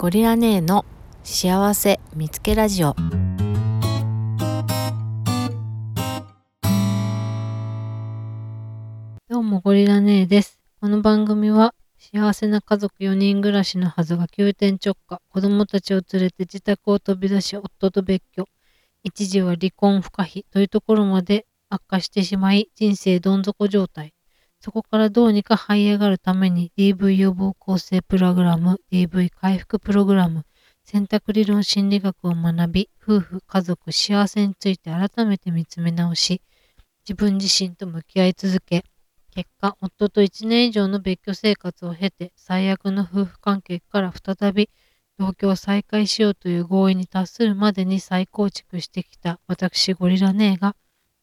ゴリラ姉の幸せ見つけラジオ。どうもゴリラ姉です。この番組は幸せな家族4人暮らしのはずが急転直下。子供たちを連れて自宅を飛び出し夫と別居。一時は離婚不可避というところまで悪化してしまい人生どん底状態。そこからどうにか這い上がるために DV 予防構成プログラム、DV 回復プログラム、選択理論心理学を学び、夫婦、家族、幸せについて改めて見つめ直し、自分自身と向き合い続け、結果、夫と1年以上の別居生活を経て、最悪の夫婦関係から再び同居を再開しようという合意に達するまでに再構築してきた私ゴリラ姉が、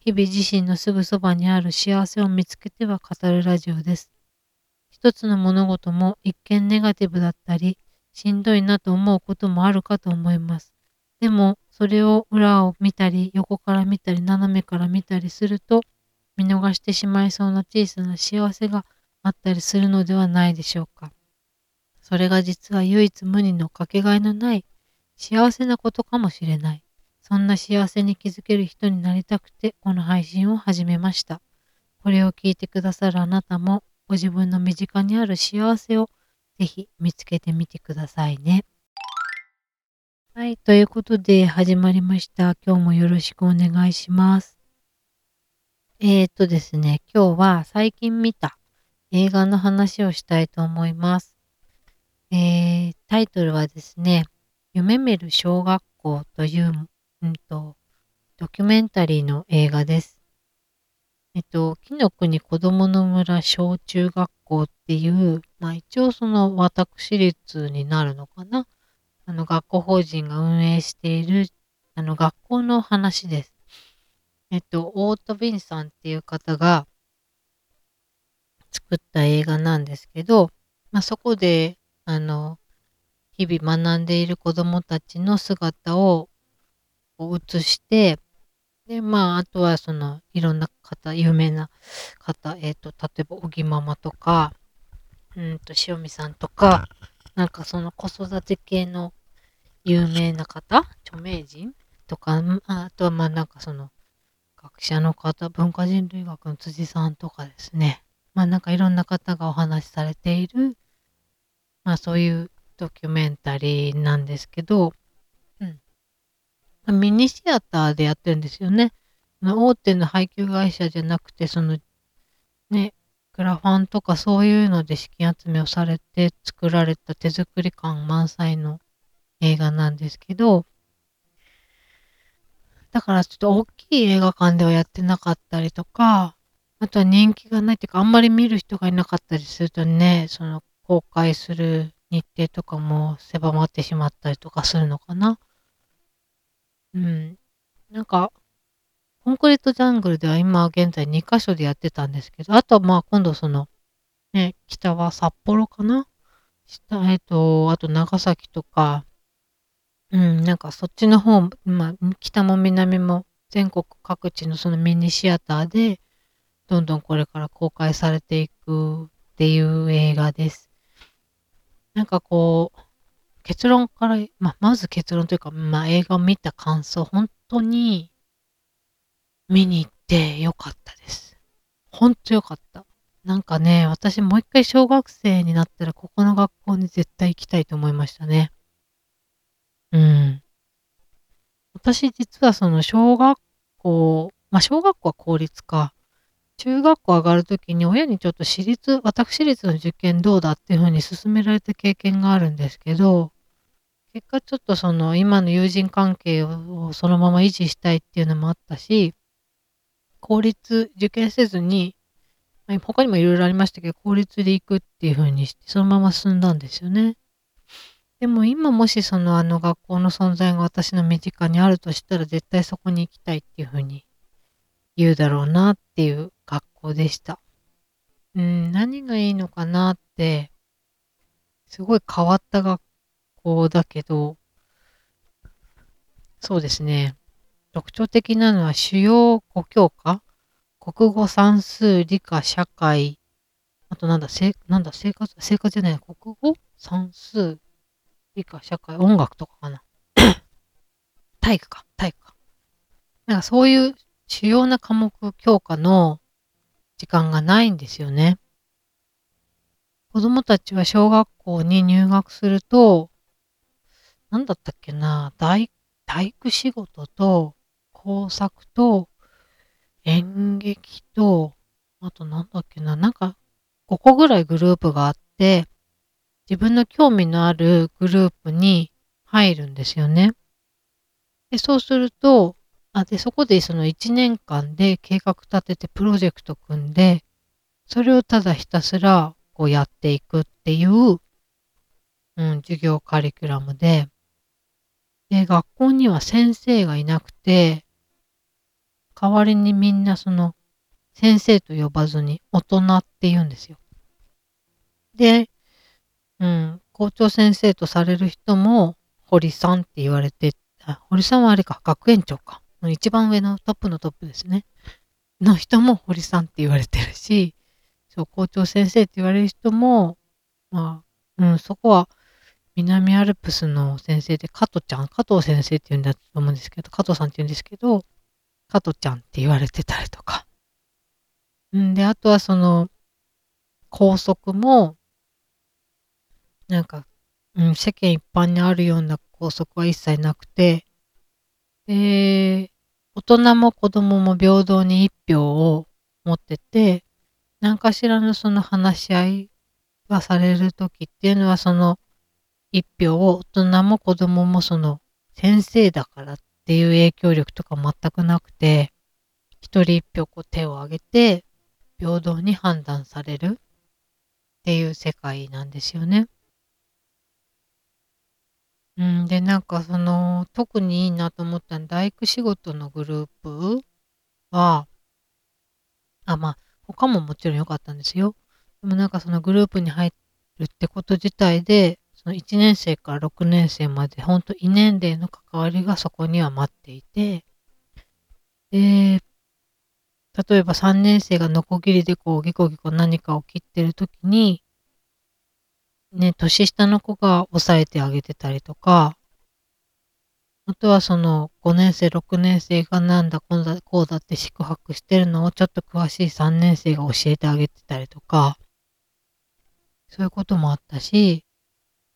日々自身のすぐそばにある幸せを見つけては語るラジオです。一つの物事も一見ネガティブだったり、しんどいなと思うこともあるかと思います。でも、それを裏を見たり、横から見たり、斜めから見たりすると、見逃してしまいそうな小さな幸せがあったりするのではないでしょうか。それが実は唯一無二のかけがえのない幸せなことかもしれない。そんな幸せに気づける人になりたくてこの配信を始めました。これを聞いてくださるあなたもご自分の身近にある幸せをぜひ見つけてみてくださいね。はい、ということで始まりました。今日もよろしくお願いします。えーとですね、今日は最近見た映画の話をしたいと思います。えー、タイトルはですね、夢見る小学校といううんと、ドキュメンタリーの映画です。えっと、木の国子供の村小中学校っていう、まあ一応その私立になるのかな。あの学校法人が運営しているあの学校の話です。えっと、オート・ビンさんっていう方が作った映画なんですけど、まあそこで、あの、日々学んでいる子供たちの姿をを移して、で、まあ、あとはその、いろんな方、有名な方、えっ、ー、と、例えば、小木ママとか、うんと、塩見さんとか、なんかその子育て系の有名な方、著名人とか、あとはまあなんかその、学者の方、文化人類学の辻さんとかですね。まあなんかいろんな方がお話しされている、まあそういうドキュメンタリーなんですけど、ミニシアターでやってるんですよね。大手の配給会社じゃなくて、その、ね、クラファンとかそういうので資金集めをされて作られた手作り感満載の映画なんですけど、だからちょっと大きい映画館ではやってなかったりとか、あとは人気がないっていうか、あんまり見る人がいなかったりするとね、その公開する日程とかも狭まってしまったりとかするのかな。うん。なんか、コンクリートジャングルでは今現在2カ所でやってたんですけど、あとはまあ今度その、ね、北は札幌かな？下、えっと、あと長崎とか、うん、なんかそっちの方、まあ北も南も全国各地のそのミニシアターで、どんどんこれから公開されていくっていう映画です。なんかこう、結論から、まあ、まず結論というか、まあ、映画を見た感想、本当に見に行ってよかったです。本当よかった。なんかね、私もう一回小学生になったら、ここの学校に絶対行きたいと思いましたね。うん。私実はその小学校、まあ小学校は公立か。中学校上がるときに親にちょっと私立、私立の受験どうだっていうふうに勧められた経験があるんですけど、結果ちょっとその今の友人関係をそのまま維持したいっていうのもあったし、公立受験せずに、他にもいろいろありましたけど、公立で行くっていう風にして、そのまま進んだんですよね。でも今もしそのあの学校の存在が私の身近にあるとしたら絶対そこに行きたいっていう風に言うだろうなっていう学校でした。うん、何がいいのかなって、すごい変わった学校だけど、そうですね。特徴的なのは主要5教科国語、算数、理科、社会、あとなんだ、せなんだ生活、生活じゃない、国語、算数、理科、社会、音楽とかかな。体育か、体育か。なんかそういう主要な科目教科の時間がないんですよね。子供たちは小学校に入学すると、なんだったっけな、大体育仕事と工作と演劇と、あとなんだっけな、なんか5個ぐらいグループがあって、自分の興味のあるグループに入るんですよね。でそうすると、あでそこでその1年間で計画立ててプロジェクト組んで、それをただひたすらこうやっていくっていう、うん、授業カリキュラムで、で、学校には先生がいなくて、代わりにみんなその先生と呼ばずに大人って言うんですよ。で、うん、校長先生とされる人も堀さんって言われて、あ堀さんはあれか、学園長か。一番上のトップのトップですね。の人も堀さんって言われてるし、そう、校長先生って言われる人も、まあ、うん、そこは南アルプスの先生で、加藤ちゃん、加藤先生って言うんだと思うんですけど、加藤さんって言うんですけど、加藤ちゃんって言われてたりとか。んで、あとはその、校則も、なんか、うん、世間一般にあるような校則は一切なくて、で、大人も子供も平等に一票を持ってて、何かしらのその話し合いがされるときっていうのは、その一票を大人も子供もその先生だからっていう影響力とか全くなくて、一人一票こう手を挙げて平等に判断されるっていう世界なんですよね。うん、で、なんかその、特にいいなと思ったの大工仕事のグループは、あ、まあ、他ももちろん良かったんですよ。でもなんかそのグループに入るってこと自体で、その1年生から6年生まで、ほんと異年齢の関わりがそこには待っていて、で、例えば3年生がノコギリでこうギコギコ何かを切ってる時に、ね、年下の子が抑えてあげてたりとか、あとはその5年生、6年生がなんだこうだこうだって宿泊してるのをちょっと詳しい3年生が教えてあげてたりとか、そういうこともあったし、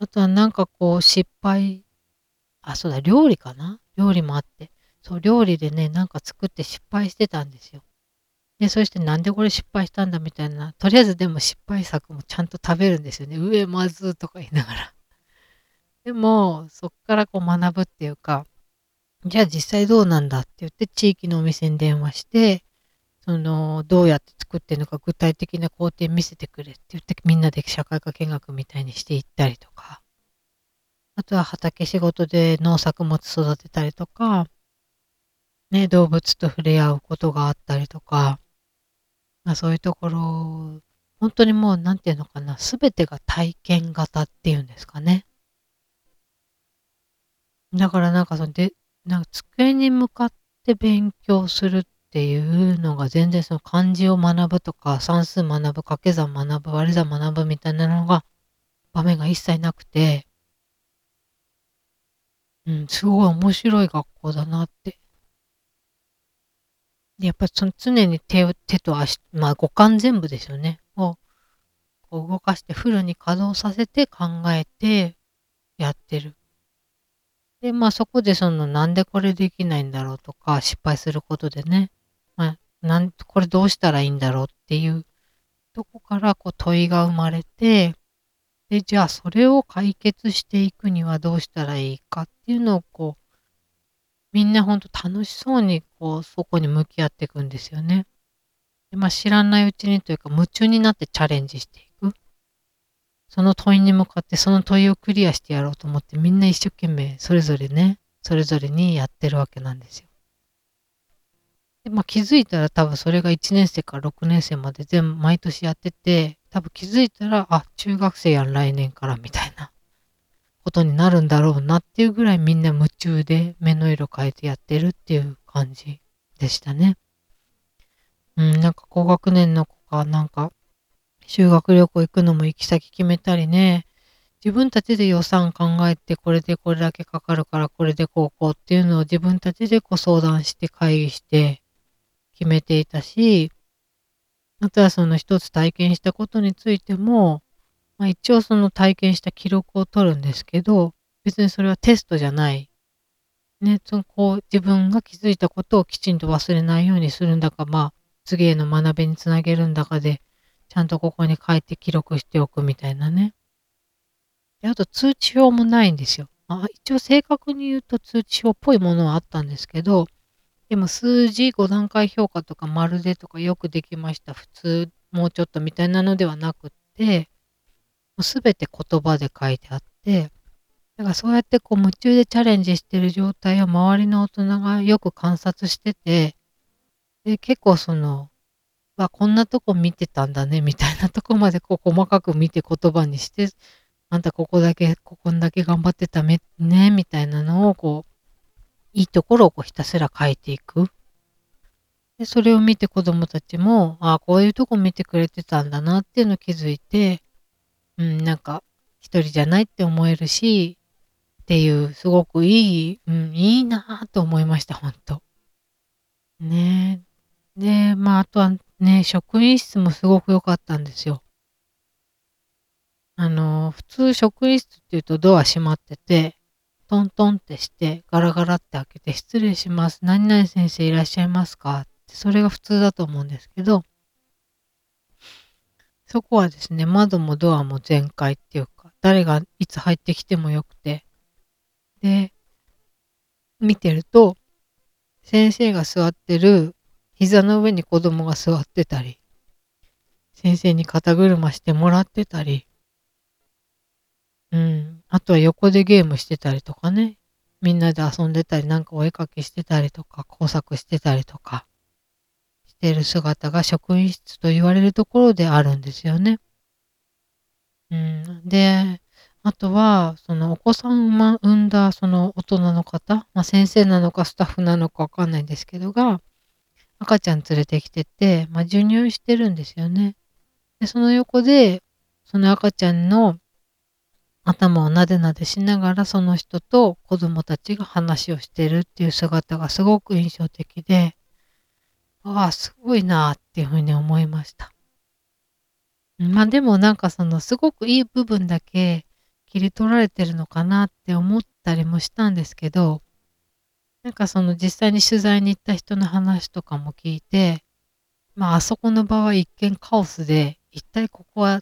あとはなんかこう失敗、あ、そうだ、料理かな？料理もあって。そう、料理でね、なんか作って失敗してたんですよ。で、そしてなんでこれ失敗したんだみたいな、とりあえずでも失敗作もちゃんと食べるんですよね。上まずとか言いながら。でも、そっからこう学ぶっていうか、じゃあ実際どうなんだって言って地域のお店に電話して、その、どうやって作ってるのか具体的な工程見せてくれって言ってみんなで社会科見学みたいにしていったりとか、あとは畑仕事で農作物育てたりとか、ね、動物と触れ合うことがあったりとか、まあ、そういうところ、本当にもう、なんていうのかな、すべてが体験型っていうんですかね。だからなんかそので、なんか机に向かって勉強するってていうのが全然その漢字を学ぶとか、算数学ぶ、掛け算学ぶ、割り算学ぶみたいなのが、場面が一切なくて、うん、すごい面白い学校だなってやっぱその常に手、手と足、まあ五感全部ですよね。をこう動かしてフルに稼働させて考えてやってる。で、まあそこでそのなんでこれできないんだろうとか失敗することでね、なん、これどうしたらいいんだろうっていうとこからこう問いが生まれて、で、じゃあそれを解決していくにはどうしたらいいかっていうのをこうみんなほんと楽しそうにこう、そこに向き合っていくんですよね。でまあ、知らないうちにというか夢中になってチャレンジしていく。その問いに向かってその問いをクリアしてやろうと思ってみんな一生懸命それぞれね、それぞれにやってるわけなんですよ。で、まあ気づいたら多分それが1年生から6年生まで全部毎年やってて、多分気づいたら、あ、中学生やん来年からみたいな。ことになるんだろうなっていうぐらいみんな夢中で目の色変えてやってるっていう感じでしたね。うん、なんか高学年の子がなんか修学旅行行くのも行き先決めたりね、自分たちで予算考えて、これでこれだけかかるから、これでこうこうっていうのを自分たちでこう相談して会議して決めていたし、あとはその一つ体験したことについても、まあ、一応その体験した記録を取るんですけど、別にそれはテストじゃない。ね、そのこう自分が気づいたことをきちんと忘れないようにするんだか、まあ、次への学びにつなげるんだかで、ちゃんとここに書いて記録しておくみたいなね。で、あと通知表もないんですよ。まあ、一応正確に言うと通知表っぽいものはあったんですけど、でも数字5段階評価とかまるでとかよくできました。普通、もうちょっとみたいなのではなくって、すべて言葉で書いてあって、だからそうやってこう夢中でチャレンジしてる状態を周りの大人がよく観察してて、で、結構その、わ、こんなとこ見てたんだね、みたいなとこまでこう細かく見て言葉にして、あんたここだけ、ここんだけ頑張ってたね、みたいなのを、こう、いいところをこうひたすら書いていく。で、それを見て子供たちも、ああ、こういうとこ見てくれてたんだなっていうのを気づいて、うん、なんか、一人じゃないって思えるし、っていう、すごくいい、うん、いいなと思いました、ほんと。ねえ。で、まあ、あとはね、職員室もすごく良かったんですよ。あの、普通職員室っていうとドア閉まってて、トントンってして、ガラガラって開けて、失礼します。何々先生いらっしゃいますか？って、それが普通だと思うんですけど、そこはですね、窓もドアも全開っていうか、誰がいつ入ってきてもよくて、で、見てると、先生が座ってる膝の上に子供が座ってたり、先生に肩車してもらってたり、うん。あとは横でゲームしてたりとかね。みんなで遊んでたり、なんかお絵かきしてたりとか、工作してたりとか、してる姿が職員室と言われるところであるんですよね。うん。で、あとは、そのお子さんを産んだその大人の方、まあ、先生なのかスタッフなのかわかんないんですけどが、赤ちゃん連れてきてて、まあ、授乳してるんですよね。で、その横で、その赤ちゃんの頭をなでなでしながらその人と子供たちが話をしてるっていう姿がすごく印象的で、ああ、すごいなっていうふうに思いました。まあでもなんかそのすごくいい部分だけ切り取られてるのかなって思ったりもしたんですけど、なんかその実際に取材に行った人の話とかも聞いて、まああそこの場は一見カオスで、一体ここは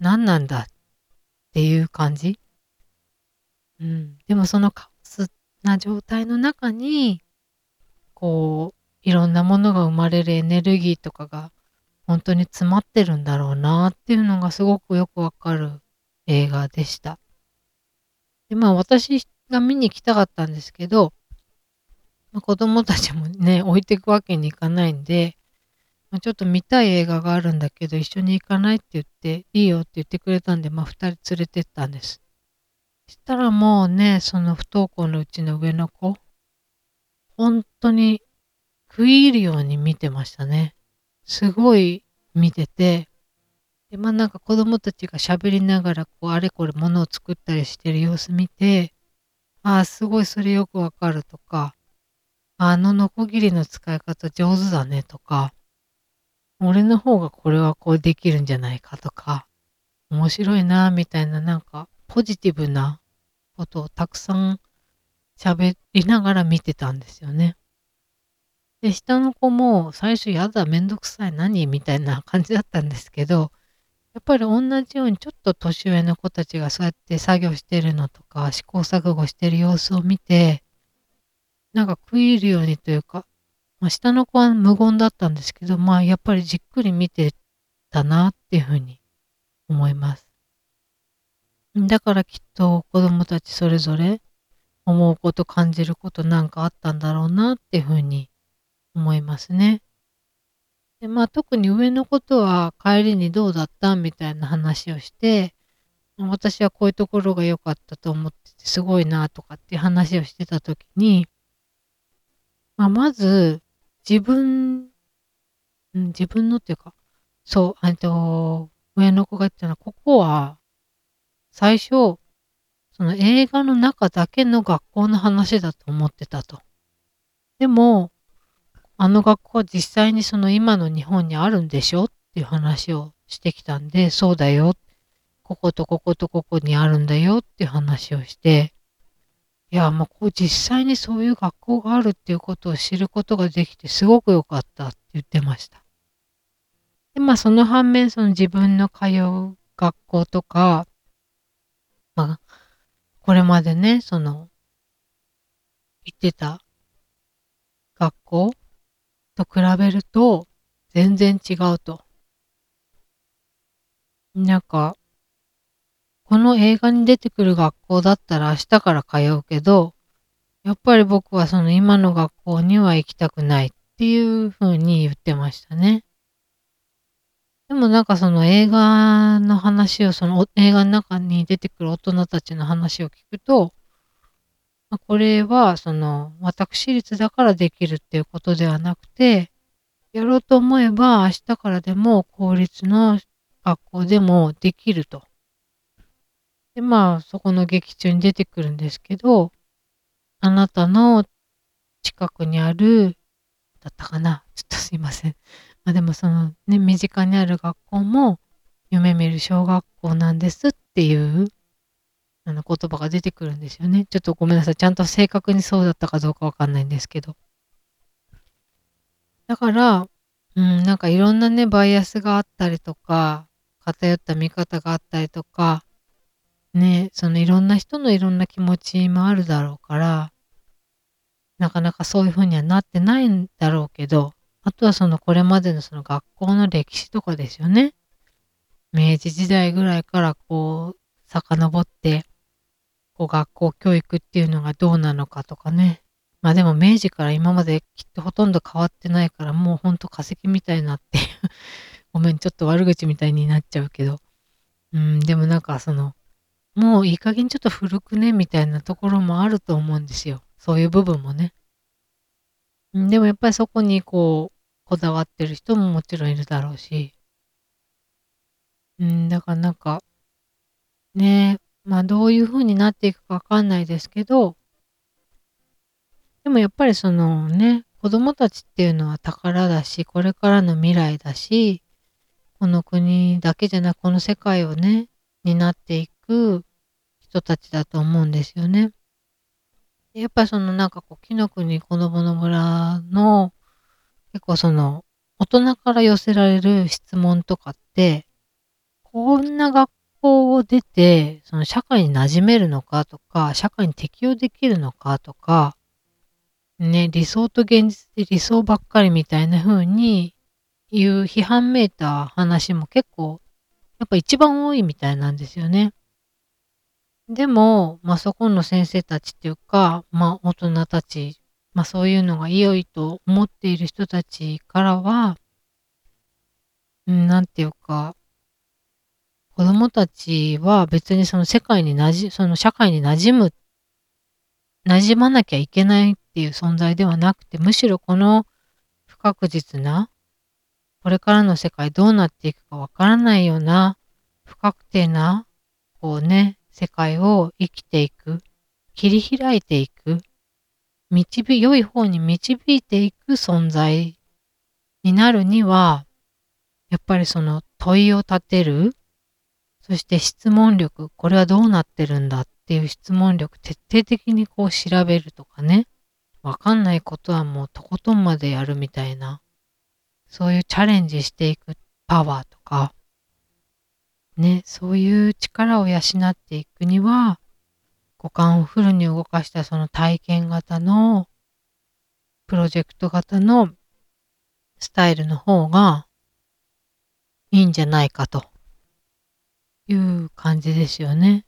何なんだっていう感じ？うん。でもそのカオスな状態の中に、こう、いろんなものが生まれるエネルギーとかが本当に詰まってるんだろうなっていうのがすごくよくわかる映画でした。で、まあ私が見に行きたかったんですけど、まあ、子供たちもね、置いていくわけにいかないんで、まあ、ちょっと見たい映画があるんだけど、一緒に行かないって言って、いいよって言ってくれたんで、まあ、二人連れてったんです。そしたらもうね、その不登校のうちの上の子、本当に食い入るように見てましたね。すごい見てて、で、まあなんか子供たちが喋りながら、こう、あれこれ物を作ったりしてる様子見て、ああ、すごいそれよくわかるとか、あのノコギリの使い方上手だねとか、俺の方がこれはこうできるんじゃないかとか、面白いなみたいななんかポジティブなことをたくさん喋りながら見てたんですよね。で、下の子も最初やだめんどくさい何みたいな感じだったんですけど、やっぱり同じようにちょっと年上の子たちがそうやって作業してるのとか試行錯誤してる様子を見て、なんか食い入るようにというか、まあ、下の子は無言だったんですけど、まあやっぱりじっくり見てたなっていうふうに思います。だからきっと子供たちそれぞれ思うこと感じることなんかあったんだろうなっていうふうに思いますね。でまあ特に上のことは帰りにどうだったみたいな話をして、私はこういうところが良かったと思っててすごいなとかっていう話をしてた時に、まあ、まず自分、うん、自分のっていうか、そう、あと、上の子が言ったのは、ここは、最初、その映画の中だけの学校の話だと思ってたと。でも、あの学校は実際にその今の日本にあるんでしょっていう話をしてきたんで、そうだよ。こことこことここにあるんだよっていう話をして、いや、もうこう実際にそういう学校があるっていうことを知ることができてすごく良かったって言ってました。で、まあその反面その自分の通う学校とか、まあ、これまでね、その、行ってた学校と比べると全然違うと。なんか、この映画に出てくる学校だったら明日から通うけど、やっぱり僕はその今の学校には行きたくないっていう風に言ってましたね。でもなんかその映画の話を、その映画の中に出てくる大人たちの話を聞くと、これはその私立だからできるっていうことではなくて、やろうと思えば明日からでも公立の学校でもできると。で、まあそこの劇中に出てくるんですけど、あなたの近くにある、だったかな？ちょっとすいません。まあでもそのね、身近にある学校も夢見る小学校なんですっていうあの言葉が出てくるんですよね。ちょっとごめんなさい。ちゃんと正確にそうだったかどうかわかんないんですけど。だから、うん、なんかいろんなね、バイアスがあったりとか、偏った見方があったりとか、ね、そのいろんな人のいろんな気持ちもあるだろうから、なかなかそういうふうにはなってないんだろうけど、あとはそのこれまでのその学校の歴史とかですよね。明治時代ぐらいからこう、遡ってこう学校教育っていうのがどうなのかとかね。まあでも明治から今まできっとほとんど変わってないからもうほんと化石みたいなっていうごめん、ちょっと悪口みたいになっちゃうけど。うん、でもなんかその、もういい加減ちょっと古くね、みたいなところもあると思うんですよ。そういう部分もね。でもやっぱりそこにこう、こだわってる人ももちろんいるだろうし。うん、だからなんか、ねまあどういう風になっていくかわかんないですけど、でもやっぱりそのね、子供たちっていうのは宝だし、これからの未来だし、この国だけじゃなくこの世界をね、担っていくく人たちだと思うんですよね。やっぱりそのなんかこう、紀の国子供の村の結構その大人から寄せられる質問とかって、こんな学校を出て、その社会に馴染めるのかとか、社会に適応できるのかとか、ね、理想と現実で理想ばっかりみたいな風に言う批判めいた話も結構、やっぱ一番多いみたいなんですよね。でも、まあそこの先生たちっていうか、まあ大人たち、まあそういうのが良いと思っている人たちからは、うん、なんていうか、子供たちは別にその世界になじ、その社会に馴染む、馴染まなきゃいけないっていう存在ではなくて、むしろこの不確実な、これからの世界どうなっていくかわからないような、不確定な、こうね、世界を生きていく、切り開いていく、導、良い方に導いていく存在になるには、やっぱりその問いを立てる、そして質問力、これはどうなってるんだっていう質問力、徹底的にこう調べるとかね。わかんないことはもうとことんまでやるみたいな、そういうチャレンジしていくパワーとか、ね、そういう力を養っていくには、五感をフルに動かしたその体験型の、プロジェクト型のスタイルの方がいいんじゃないかと。いう感じですよね。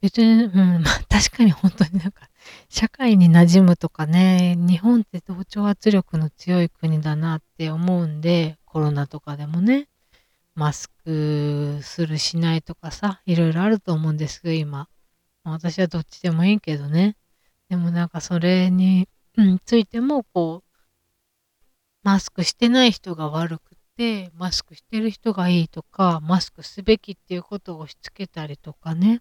別に、うん、まあ確かに本当になんか、社会に馴染むとかね、日本って同調圧力の強い国だなって思うんで、コロナとかでもね、マスクするしないとかさ、いろいろあると思うんですけど、今。私はどっちでもいいけどね。でもなんかそれに、うん、ついても、こう、マスクしてない人が悪くてマスクしてる人がいいとか、マスクすべきっていうことを押し付けたりとかね、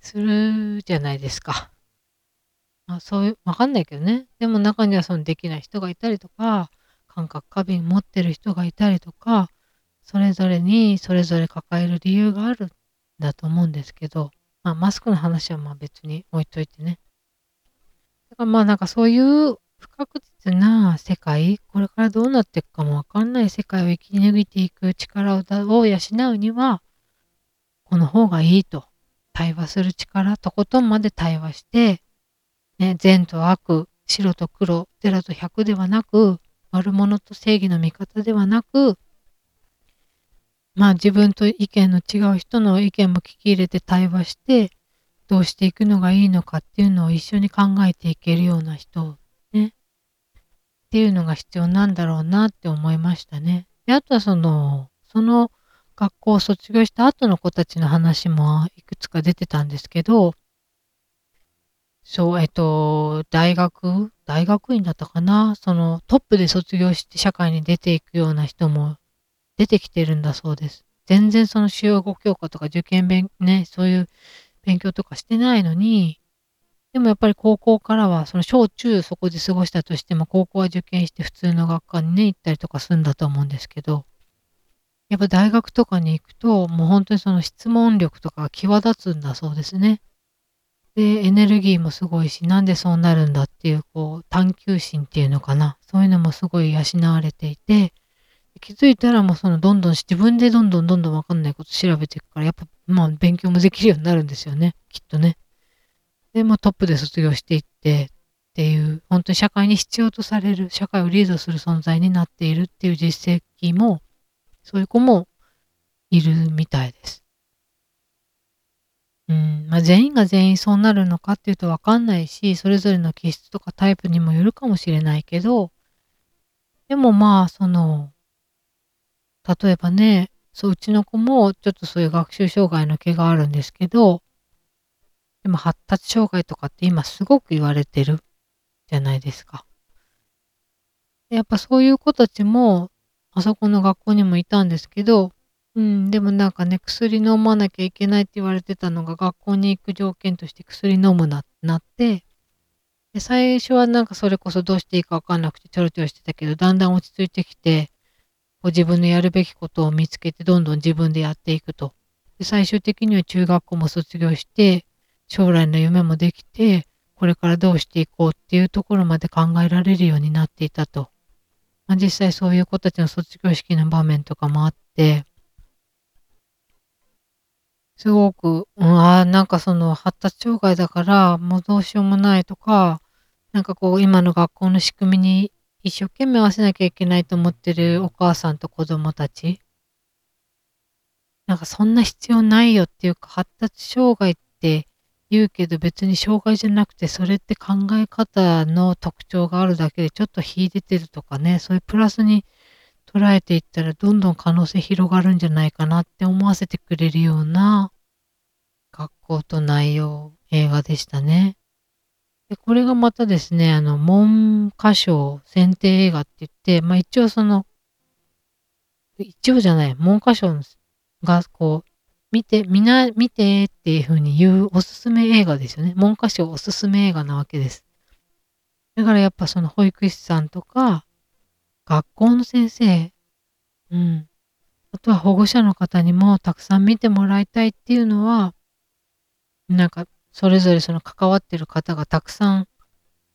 するじゃないですか。まあそういう、わかんないけどね。でも中にはそのできない人がいたりとか、感覚過敏持ってる人がいたりとか、それぞれにそれぞれ抱える理由があるんだと思うんですけど、まあマスクの話はまあ別に置いといてね。だからまあなんかそういう不確実な世界、これからどうなっていくかもわかんない世界を生き抜いていく力を養うには、この方がいいと。対話する力、とことんまで対話して、ね、善と悪、白と黒、0と100ではなく、悪者と正義の味方ではなく、まあ自分と意見の違う人の意見も聞き入れて対話して、どうしていくのがいいのかっていうのを一緒に考えていけるような人ね。っていうのが必要なんだろうなって思いましたね。で、あとはその、その学校を卒業した後の子たちの話もいくつか出てたんですけど、そう、えっと、大学、大学院だったかな？そのトップで卒業して社会に出ていくような人も出てきてるんだそうです。全然その主要語教科とか受験勉、ね、そういう勉強とかしてないのに、でもやっぱり高校からは、その小中そこで過ごしたとしても、高校は受験して普通の学科にね、行ったりとかするんだと思うんですけど、やっぱ大学とかに行くと、もう本当にその質問力とかが際立つんだそうですね。で、エネルギーもすごいし、なんでそうなるんだっていう、こう、探求心っていうのかな。そういうのもすごい養われていて、気づいたらもうそのどんどん自分でどんどんどんどんわかんないこと調べていくから、やっぱまあ勉強もできるようになるんですよね。きっとね。で、まあトップで卒業していってっていう、本当に社会に必要とされる、社会をリードする存在になっているっていう実績も、そういう子もいるみたいです。うん、まあ全員が全員そうなるのかっていうとわかんないし、それぞれの気質とかタイプにもよるかもしれないけど、でもまあ、その、例えばね、そう、うちの子もちょっとそういう学習障害の毛があるんですけど、でも発達障害とかって今すごく言われてるじゃないですか。やっぱそういう子たちも、あそこの学校にもいたんですけど、うん、でもなんかね、薬飲まなきゃいけないって言われてたのが学校に行く条件として薬飲むなってなって、で最初はなんかそれこそどうしていいかわかんなくてちょろちょろしてたけど、だんだん落ち着いてきて、こう自分のやるべきことを見つけてどんどん自分でやっていくと。で最終的には中学校も卒業して、将来の夢もできて、これからどうしていこうっていうところまで考えられるようになっていたと。まあ、実際そういう子たちの卒業式の場面とかもあって、すごく、うん、あなんかその発達障害だからもうどうしようもないとか、なんかこう今の学校の仕組みに一生懸命合わせなきゃいけないと思ってるお母さんと子供たち。なんかそんな必要ないよっていうか発達障害って言うけど別に障害じゃなくてそれって考え方の特徴があるだけでちょっと秀でてるとかね、そういうプラスに捉えていったらどんどん可能性広がるんじゃないかなって思わせてくれるような学校と内容映画でしたね。でこれがまたですね、あの、文科省選定映画って言って、まあ一応その、一応じゃない、文科省がこう、見て、みな、見てっていう風に言うおすすめ映画ですよね。文科省おすすめ映画なわけです。だからやっぱその保育士さんとか、学校の先生、うん。あとは保護者の方にもたくさん見てもらいたいっていうのは、なんかそれぞれその関わってる方がたくさん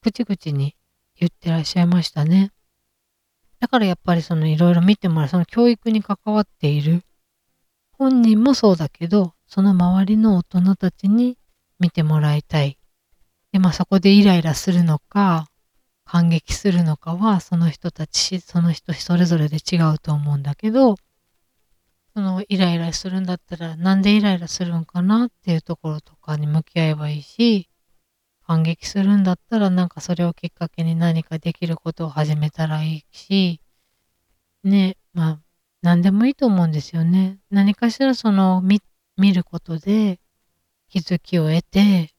口々に言ってらっしゃいましたね。だからやっぱりそのいろいろ見てもらう、その教育に関わっている本人もそうだけど、その周りの大人たちに見てもらいたい。で、まあそこでイライラするのか、感激するのかは、その人たち、その人それぞれで違うと思うんだけど、そのイライラするんだったら、なんでイライラするんかなっていうところとかに向き合えばいいし、感激するんだったら、なんかそれをきっかけに何かできることを始めたらいいし、ね、まあ、何でもいいと思うんですよね。何かしらその見見ることで気づきを得て、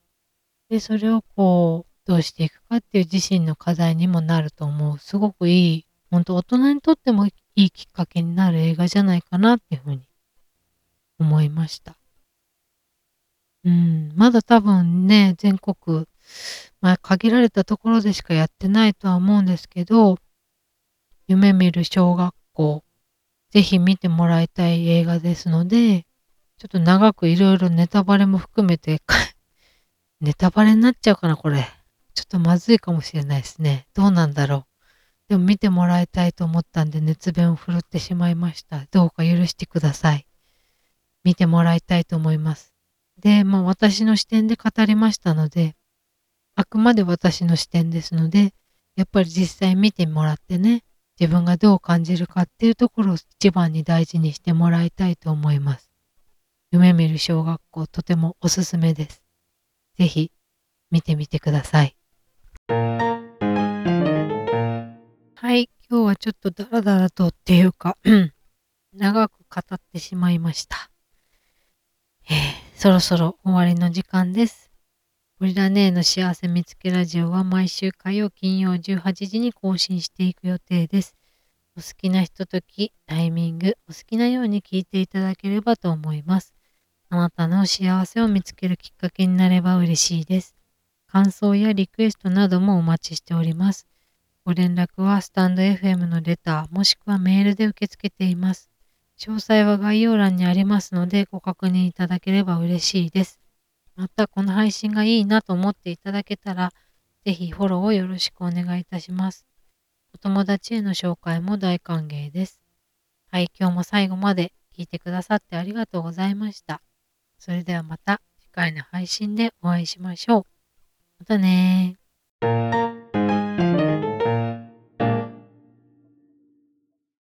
で、それをこう、どうしていくかっていう自身の課題にもなると思う。すごくいい本当大人にとってもいいきっかけになる映画じゃないかなっていうふうに思いました。うん、まだ多分ね、全国、まあ限られたところでしかやってないとは思うんですけど、夢見る小学校、ぜひ見てもらいたい映画ですので、ちょっと長くいろいろネタバレも含めて ネタバレになっちゃうかな、これ。ちょっとまずいかもしれないですね。どうなんだろう。でも見てもらいたいと思ったんで熱弁を振るってしまいました。どうか許してください。見てもらいたいと思います。で、まあ私の視点で語りましたので、あくまで私の視点ですので、やっぱり実際見てもらってね、自分がどう感じるかっていうところを一番に大事にしてもらいたいと思います。夢見る小学校とてもおすすめです。ぜひ見てみてください。はい、今日はちょっとダラダラとっていうか、長く語ってしまいました。えー、そろそろ終わりの時間です。ゴリラネーの幸せ見つけラジオは毎週火曜、金曜18時に更新していく予定です。お好きなひととき、タイミング、お好きなように聞いていただければと思います。あなたの幸せを見つけるきっかけになれば嬉しいです。感想やリクエストなどもお待ちしております。ご連絡はスタンド FM のレターもしくはメールで受け付けています。詳細は概要欄にありますのでご確認いただければ嬉しいです。またこの配信がいいなと思っていただけたら、ぜひフォローをよろしくお願いいたします。お友達への紹介も大歓迎です。はい、今日も最後まで聞いてくださってありがとうございました。それではまた次回の配信でお会いしましょう。またね